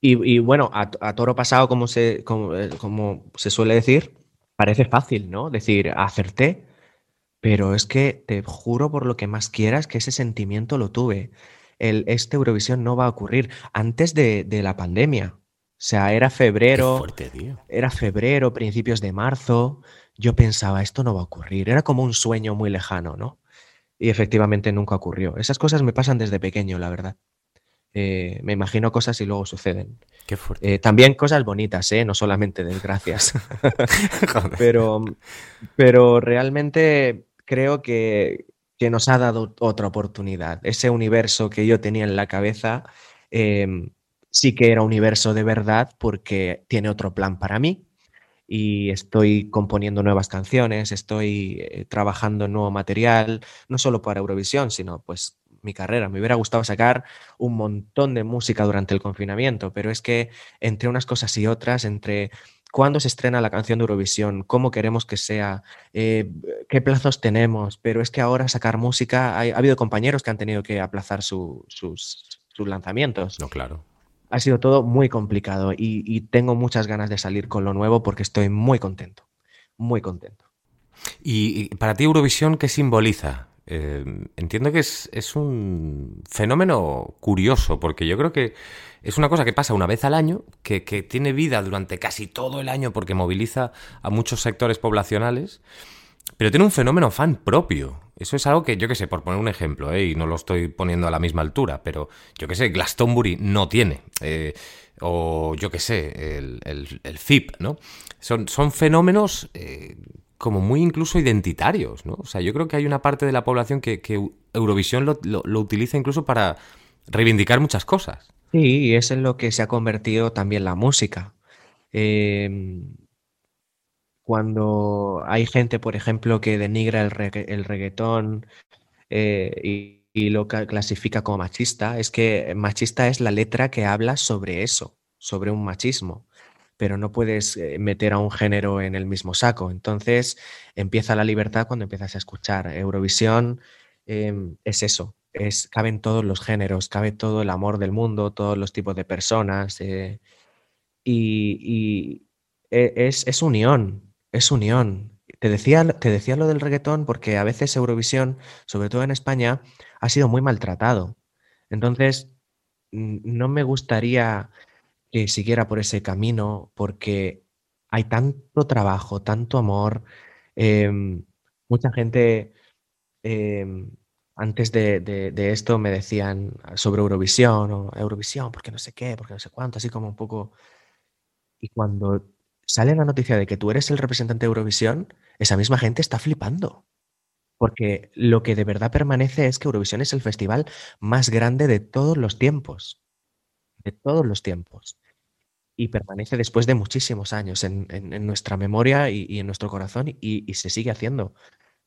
y, y bueno, a, a toro pasado, como se, como, eh, como se suele decir, parece fácil, ¿no? Decir, acerté, pero es que te juro por lo que más quieras que ese sentimiento lo tuve. El, este Eurovisión no va a ocurrir antes de, de la pandemia. O sea, era febrero, fuerte, tío. era febrero, principios de marzo. Yo pensaba, esto no va a ocurrir. Era como un sueño muy lejano, ¿no? Y efectivamente nunca ocurrió. Esas cosas me pasan desde pequeño, la verdad. Eh, me imagino cosas y luego suceden. Qué fuerte. Eh, también cosas bonitas, ¿eh? No solamente desgracias. Pero, pero realmente creo que, que nos ha dado otra oportunidad. Ese universo que yo tenía en la cabeza eh, sí que era universo de verdad porque tiene otro plan para mí y estoy componiendo nuevas canciones, estoy eh, trabajando en nuevo material, no solo para Eurovisión, sino pues mi carrera. Me hubiera gustado sacar un montón de música durante el confinamiento, pero es que entre unas cosas y otras, entre cuándo se estrena la canción de Eurovisión, cómo queremos que sea, eh, qué plazos tenemos, pero es que ahora sacar música, hay- ha habido compañeros que han tenido que aplazar su- sus, sus lanzamientos. No, claro. Ha sido todo muy complicado y, tengo muchas ganas de salir con lo nuevo porque estoy muy contento, muy contento. Y, y para ti Eurovisión, ¿qué simboliza? Eh, entiendo que es, es un fenómeno curioso, porque yo creo que es una cosa que pasa una vez al año, que, que tiene vida durante casi todo el año porque moviliza a muchos sectores poblacionales, pero tiene un fenómeno fan propio. Eso es algo que, yo que sé, por poner un ejemplo, ¿eh? y no lo estoy poniendo a la misma altura, pero yo que sé, Glastonbury no tiene. eh, o yo que sé, el, el, el FIP, ¿no? Son, son fenómenos eh, como muy incluso identitarios, ¿no? O sea, yo creo que hay una parte de la población que, Eurovisión lo, lo, lo utiliza incluso para reivindicar muchas cosas. Sí, y es en lo que se ha convertido también la música. Eh, cuando hay gente, por ejemplo, que denigra el, regga- el reggaetón eh, y, lo ca- clasifica como machista, es que machista es la letra que habla sobre eso, sobre un machismo, pero no puedes eh, meter a un género en el mismo saco. Entonces empieza la libertad cuando empiezas a escuchar. Eurovisión em, es eso, es, caben todos los géneros, cabe todo el amor del mundo, todos los tipos de personas. eh, y e- es unión, es unión. Te decía, te decía lo del reggaetón porque a veces Eurovisión, sobre todo en España, ha sido muy maltratado. Entonces, no me gustaría que siguiera por ese camino porque hay tanto trabajo, tanto amor. em, mucha gente em, antes de- de esto me decían sobre Eurovisión o Eurovisión, porque no sé qué, porque no sé cuánto, así como un poco. Y cuando sale la noticia de que tú eres el representante de Eurovisión, esa misma gente está flipando. Porque lo que de verdad permanece es que Eurovisión es el festival más grande de todos los tiempos. De todos los tiempos. Y permanece después de muchísimos años en, nuestra memoria y, en nuestro corazón y, se sigue haciendo.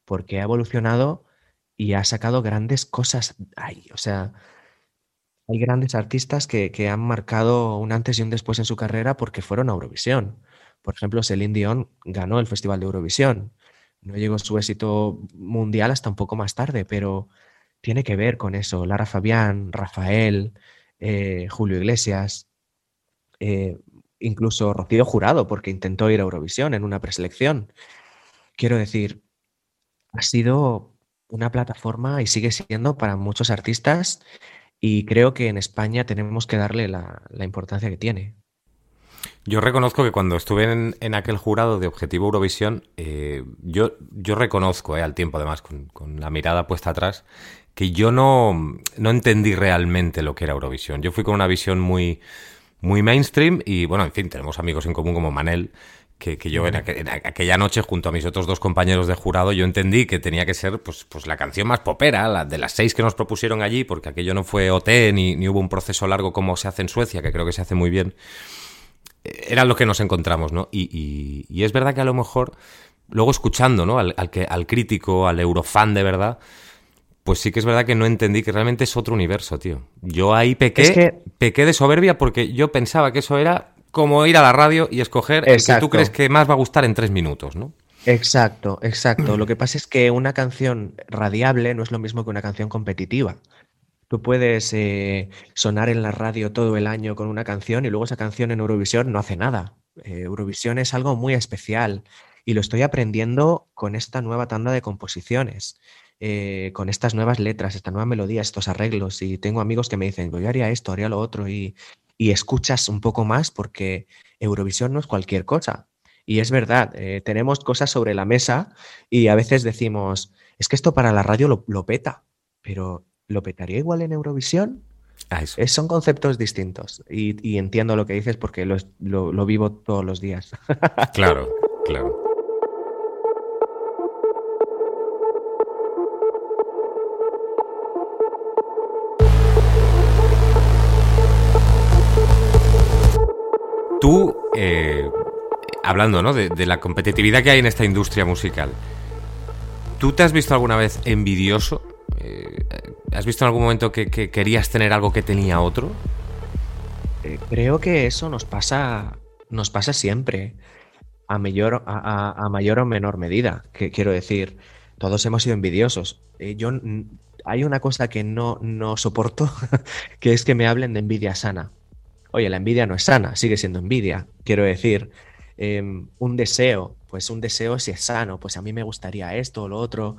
Porque ha evolucionado y ha sacado grandes cosas. O sea, hay grandes artistas que han marcado un antes y un después en su carrera porque fueron a Eurovisión. Por ejemplo, Celine Dion ganó el Festival de Eurovisión. No llegó su éxito mundial hasta un poco más tarde, pero tiene que ver con eso. Lara Fabián, Rafael, eh, Julio Iglesias, eh, incluso Rocío Jurado, porque intentó ir a Eurovisión en una preselección. Quiero decir, ha sido una plataforma y sigue siendo para muchos artistas y creo que en España tenemos que darle la, la importancia que tiene. Yo reconozco que cuando estuve en, aquel jurado de Objetivo Eurovisión, eh, yo, yo reconozco, eh, al tiempo además, con, la mirada puesta atrás, que yo no, no entendí realmente lo que era Eurovisión. Yo fui con una visión muy, muy mainstream y, bueno, en fin, tenemos amigos en común como Manel, que, que yo en, aqu aquella noche, junto a mis otros dos compañeros de jurado, yo entendí que tenía que ser pues, pues la canción más popera, de las seis que nos propusieron allí, porque aquello no fue OT ni, ni hubo un proceso largo como se hace en Suecia, que creo que se hace muy bien era lo que nos encontramos, ¿no? Y, y, y, es verdad que a lo mejor, luego escuchando, ¿no? Al, al, que, al crítico, al eurofan de verdad, pues sí que es verdad que no entendí que realmente es otro universo, tío. Yo ahí pequé, es que... pequé de soberbia porque yo pensaba que eso era como ir a la radio y escoger Exacto. el que tú crees que más va a gustar en tres minutos, ¿no? Exacto, exacto. Lo que pasa es que una canción radiable no es lo mismo que una canción competitiva. Tú puedes eh, sonar en la radio todo el año con una canción y luego esa canción en Eurovisión no hace nada. Eh, Eurovisión es algo muy especial y lo estoy aprendiendo con esta nueva tanda de composiciones, eh, con estas nuevas letras, esta nueva melodía, estos arreglos. Y tengo amigos que me dicen, yo haría esto, haría lo otro y, y escuchas un poco más porque Eurovisión no es cualquier cosa. Y es verdad, tenemos cosas sobre la mesa y a veces decimos, es que esto para la radio lo peta, pero ¿lo petaría igual en Eurovisión? Ah, eso. Es, son conceptos distintos y, y, entiendo lo que dices porque lo, lo, lo vivo todos los días. claro, claro. Tú, eh, hablando ¿no? de, de, la competitividad que hay en esta industria musical, ¿tú te has visto alguna vez envidioso eh, ¿Has visto en algún momento que, que, querías tener algo que tenía otro? Eh, creo que eso nos pasa, nos pasa siempre, a mayor, a, a, mayor o menor medida. Que, quiero decir, todos hemos sido envidiosos. Eh, yo hay una cosa que no, no soporto, que es que me hablen de envidia sana. Oye, la envidia no es sana, sigue siendo envidia. Quiero decir, eh, un deseo, pues un deseo si es sano, pues a mí me gustaría esto o lo otro,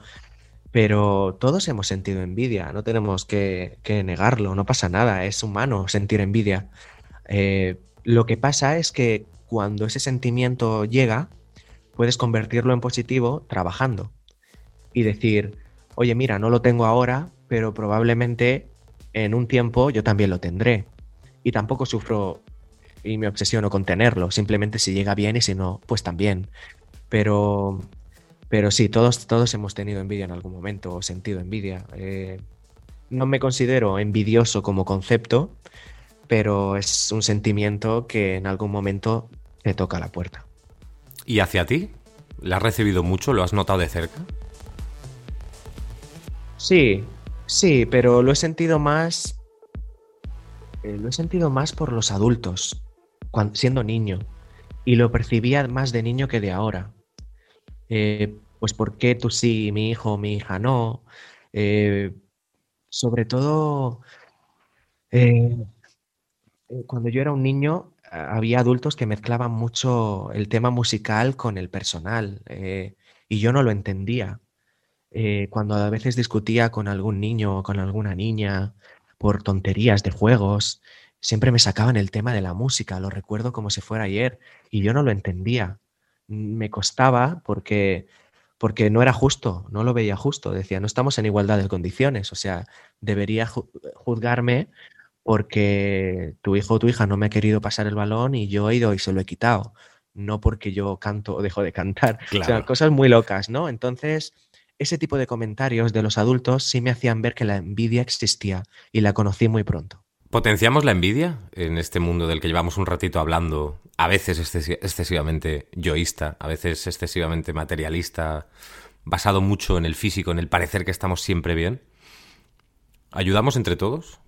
pero todos hemos sentido envidia, no tenemos que, negarlo, no pasa nada, es humano sentir envidia. Eh, lo que pasa es que cuando ese sentimiento llega, puedes convertirlo en positivo trabajando y decir, oye, mira, no lo tengo ahora, pero probablemente en un tiempo yo también lo tendré. Y tampoco sufro y me obsesiono con tenerlo, simplemente si llega bien y si no, pues también. Pero pero sí, todos, todos hemos tenido envidia en algún momento o sentido envidia. Eh, no me considero envidioso como concepto, pero es un sentimiento que en algún momento te toca la puerta. ¿Y hacia ti? ¿La has recibido mucho? ¿Lo has notado de cerca? Sí, sí, pero lo he sentido más. Eh, lo he sentido más por los adultos, cuando, siendo niño. Y lo percibía más de niño que de ahora eh, pues por qué tú sí, mi hijo, mi hija no. Eh, sobre todo, eh, cuando yo era un niño, había adultos que mezclaban mucho el tema musical con el personal y yo no lo entendía. Cuando a veces discutía con algún niño o con alguna niña por tonterías de juegos, siempre me sacaban el tema de la música, lo recuerdo como si fuera ayer, y yo no lo entendía me costaba porque, porque no era justo, no lo veía justo. Decía, no estamos en igualdad de condiciones, o sea, debería juzgarme porque tu hijo o tu hija no me ha querido pasar el balón y yo he ido y se lo he quitado, no porque yo canto o dejo de cantar. Claro. O sea, cosas muy locas, ¿no? Entonces, ese tipo de comentarios de los adultos sí me hacían ver que la envidia existía y la conocí muy pronto. ¿Potenciamos la envidia en este mundo del que llevamos un ratito hablando, a veces excesivamente yoísta, a veces excesivamente materialista, basado mucho en el físico, en el parecer que estamos siempre bien? ¿Ayudamos entre todos?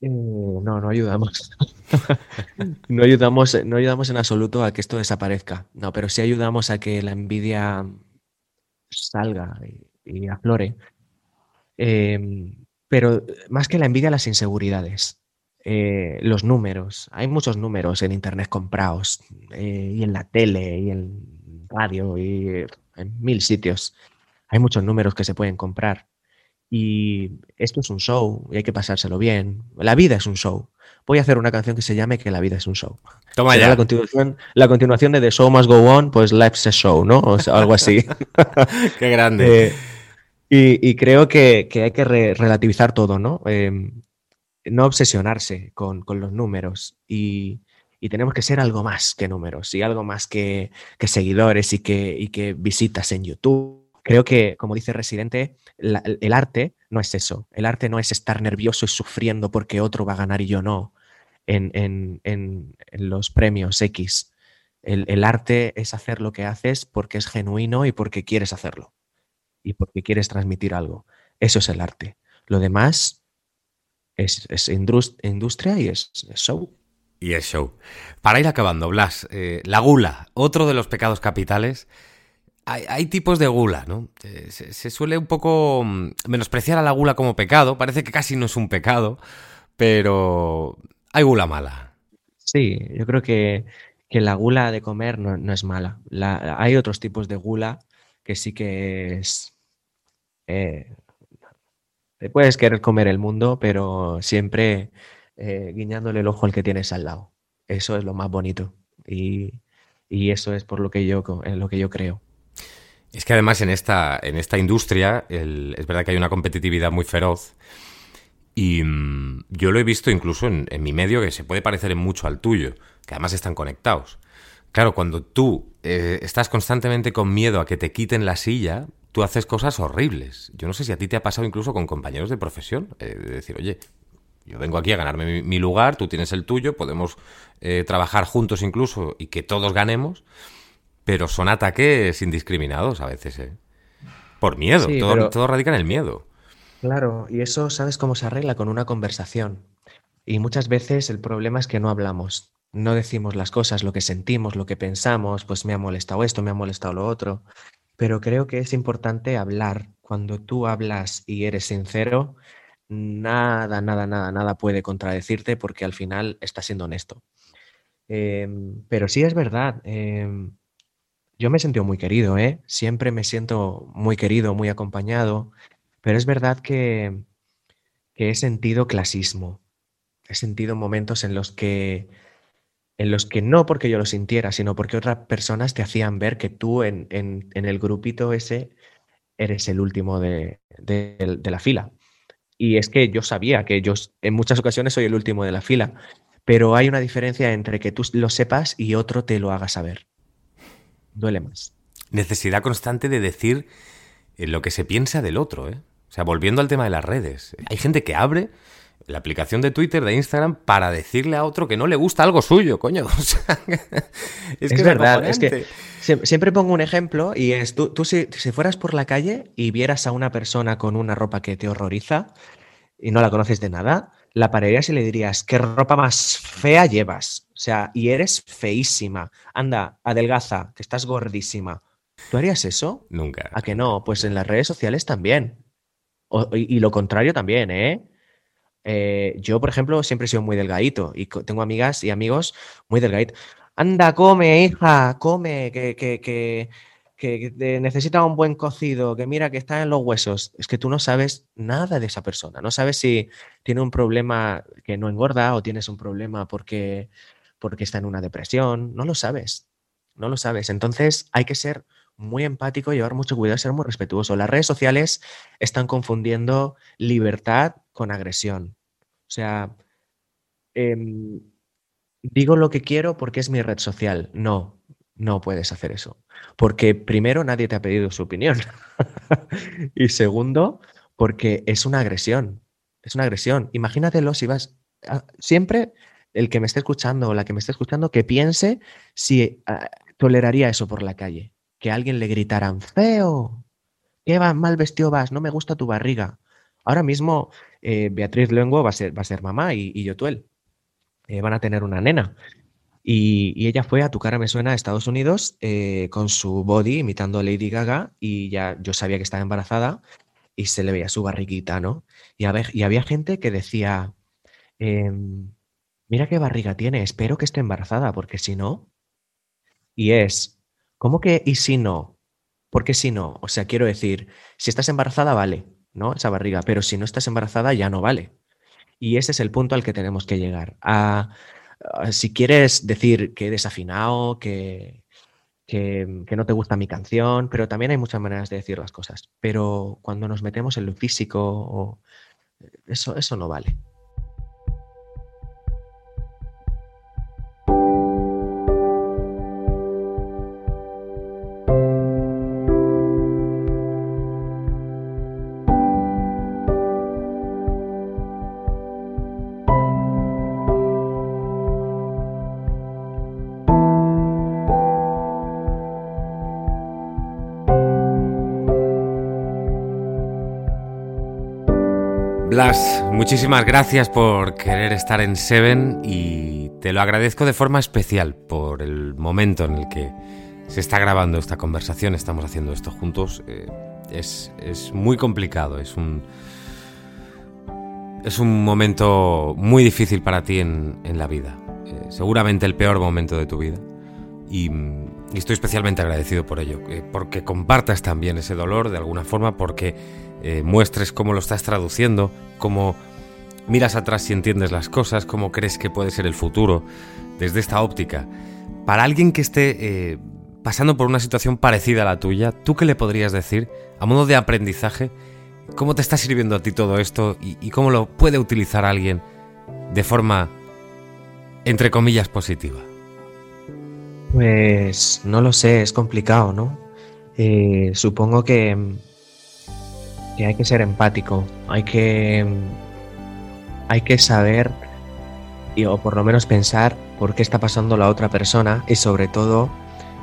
Eh, no, no ayudamos. no ayudamos. No ayudamos en absoluto a que esto desaparezca. No, pero sí ayudamos a que la envidia salga y, aflore. Em, pero más que la envidia, las inseguridades. Eh, los números. Hay muchos números en internet comprados eh, y en la tele y en radio y en mil sitios. Hay muchos números que se pueden comprar. Y esto es un show y hay que pasárselo bien. La vida es un show. Voy a hacer una canción que se llame Que la vida es un show. Toma Será ya. La continuación, la continuación de The Show Must Go On, pues Life's a Show, ¿no? O sea, algo así. Qué grande. Eh, y, creo que, hay que re- relativizar todo, ¿no? Eh, no obsesionarse con, los números y, tenemos que ser algo más que números y algo más que, seguidores y que, visitas en YouTube. Creo que, como dice Residente, el arte no es eso. El arte no es estar nervioso y sufriendo porque otro va a ganar y yo no en, los premios X. El arte es hacer lo que haces porque es genuino y porque quieres hacerlo y porque quieres transmitir algo. Eso es el arte. Lo demás es, es industria y es, es show. Y es show. Para ir acabando, Blas, eh, la gula, otro de los pecados capitales. Hay, hay tipos de gula, ¿no? Eh, Se, se suele un poco mm, menospreciar a la gula como pecado. Parece que casi no es un pecado, pero hay gula mala. Sí, yo creo que, que la gula de comer no, no es mala. La- hay otros tipos de gula que sí que es... eh, te puedes querer comer el mundo, pero siempre eh, guiñándole el ojo al que tienes al lado. Eso es lo más bonito. Y, eso es por lo que yo, lo que yo creo. Es que además en esta, en esta industria es verdad que hay una competitividad muy feroz y mm, yo lo he visto incluso en, en mi medio que se puede parecer en mucho al tuyo, que además están conectados. Claro, cuando tú eh, estás constantemente con miedo a que te quiten la silla, tú haces cosas horribles. Yo no sé si a ti te ha pasado incluso con compañeros de profesión, eh, de decir, oye, yo vengo aquí a ganarme mi, mi lugar, tú tienes el tuyo, podemos eh, trabajar juntos incluso y que todos ganemos, pero son ataques indiscriminados a veces, ¿eh? Por miedo, Sí, todo, pero- todo radica en el miedo. Claro, y eso sabes cómo se arregla con una conversación. Y muchas veces el problema es que no hablamos, no decimos las cosas, lo que sentimos, lo que pensamos, pues me ha molestado esto, me ha molestado lo otro. Pero creo que es importante hablar. Cuando tú hablas y eres sincero, nada, nada, nada, nada puede contradecirte porque al final estás siendo honesto. Em, pero sí es verdad, em, yo me he sentido muy querido, ¿eh? Siempre me siento muy querido, muy acompañado. Pero es verdad que, que he sentido clasismo. He sentido momentos en los que, en los que no porque yo lo sintiera, sino porque otras personas te hacían ver que tú en, en- el grupito ese eres el último de, de- de la fila. Y es que yo sabía que yo en muchas ocasiones soy el último de la fila, pero hay una diferencia entre que tú lo sepas y otro te lo haga saber. Duele más. Necesidad constante de decir eh, lo que se piensa del otro, ¿eh? O sea, volviendo al tema de las redes. Hay gente que abre la aplicación de Twitter, de Instagram, para decirle a otro que no le gusta algo suyo, coño. O sea, es, que Es verdad, es que Siempre pongo un ejemplo y es, tú, tú si, si fueras por la calle y vieras a una persona con una ropa que te horroriza y no la conoces de nada, la pararías y le dirías, ¿qué ropa más fea llevas? O sea, y eres feísima. Anda, adelgaza, que estás gordísima. ¿Tú harías eso? Nunca. ¿A que no? Pues en las redes sociales también. O- y, y lo contrario también, ¿eh? Eh, Yo, por ejemplo, siempre he sido muy delgadito y tengo amigas y amigos muy delgaditos. Anda, come, hija, come, que, que, que, necesita un buen cocido, que mira que está en los huesos. Es que tú no sabes nada de esa persona. No sabes si tiene un problema que no engorda o tienes un problema porque, porque está en una depresión. No lo sabes. No lo sabes. Entonces hay que ser muy empático, llevar mucho cuidado, ser muy respetuoso. Las redes sociales están confundiendo libertad con agresión. O sea, em, digo lo que quiero porque es mi red social. No, no puedes hacer eso. Porque primero, nadie te ha pedido su opinión. y segundo, porque es una agresión. Es una agresión. Imagínatelo si vas... siempre el que me esté escuchando o la que me esté escuchando que piense si ah, toleraría eso por la calle. Que a alguien le gritaran, feo, qué mal vestido vas, no me gusta tu barriga. Ahora mismo eh, Beatriz Luengo va a ser, va a ser mamá y, y Yotuel. Eh, van a tener una nena. Y, y ella fue a Tu cara me suena a Estados Unidos eh, con su body imitando a Lady Gaga y ya yo sabía que estaba embarazada y se le veía su barriguita, ¿no? Y, habe- y había gente que decía, em, mira qué barriga tiene, espero que esté embarazada porque si no... Y es, ¿cómo que y si no? ¿Por qué si no? O sea, quiero decir, si estás embarazada, vale, ¿no? Esa barriga, pero si no estás embarazada, ya no vale. Y ese es el punto al que tenemos que llegar. A, si quieres decir que he desafinado, que, que, que no te gusta mi canción, pero también hay muchas maneras de decir las cosas. Pero cuando nos metemos en lo físico, eso, eso no vale. Blas, muchísimas gracias por querer estar en Seven y te lo agradezco de forma especial por el momento en el que se está grabando esta conversación, estamos haciendo esto juntos. Eh, es, es muy complicado, es un, es un momento muy difícil para ti en, en la vida, Eh, seguramente el peor momento de tu vida. Y, estoy especialmente agradecido por ello, eh, porque compartas también ese dolor de alguna forma, porque eh, muestres cómo lo estás traduciendo, cómo miras atrás y entiendes las cosas, cómo crees que puede ser el futuro desde esta óptica. Para alguien que esté eh, pasando por una situación parecida a la tuya, ¿tú qué le podrías decir a modo de aprendizaje? ¿Cómo te está sirviendo a ti todo esto y, cómo lo puede utilizar alguien de forma, entre comillas, positiva? Pues no lo sé, es complicado, ¿no? Eh, supongo que, que hay que ser empático, hay que, hay que saber, y, o por lo menos pensar por qué está pasando la otra persona y sobre todo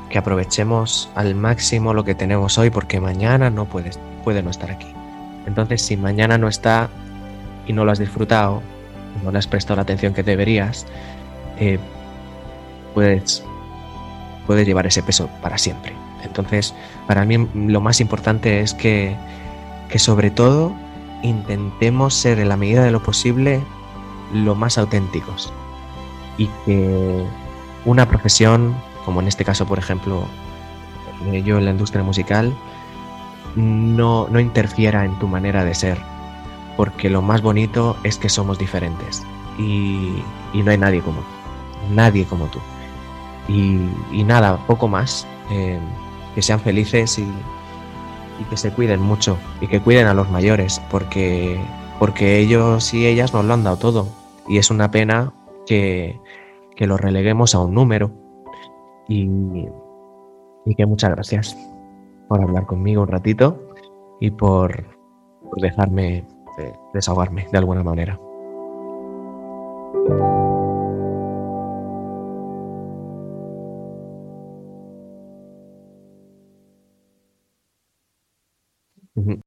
que aprovechemos al máximo lo que tenemos hoy porque mañana no puedes, puede no estar aquí. Entonces, si mañana no está y no lo has disfrutado, no le has prestado la atención que deberías, eh, puedes puede llevar ese peso para siempre. Entonces, para mí lo más importante es que, que sobre todo intentemos ser en la medida de lo posible lo más auténticos y que una profesión, como en este caso, por ejemplo, eh, yo en la industria musical, no, no interfiera en tu manera de ser, porque lo más bonito es que somos diferentes y, y no hay nadie como tú, nadie como tú. Y, nada, poco más. eh, que sean felices y, y que se cuiden mucho y que cuiden a los mayores, porque, porque ellos y ellas nos lo han dado todo. Y es una pena que, que lo releguemos a un número. Y, y que muchas gracias por hablar conmigo un ratito y por, por dejarme eh, desahogarme de alguna manera. Mm-hmm.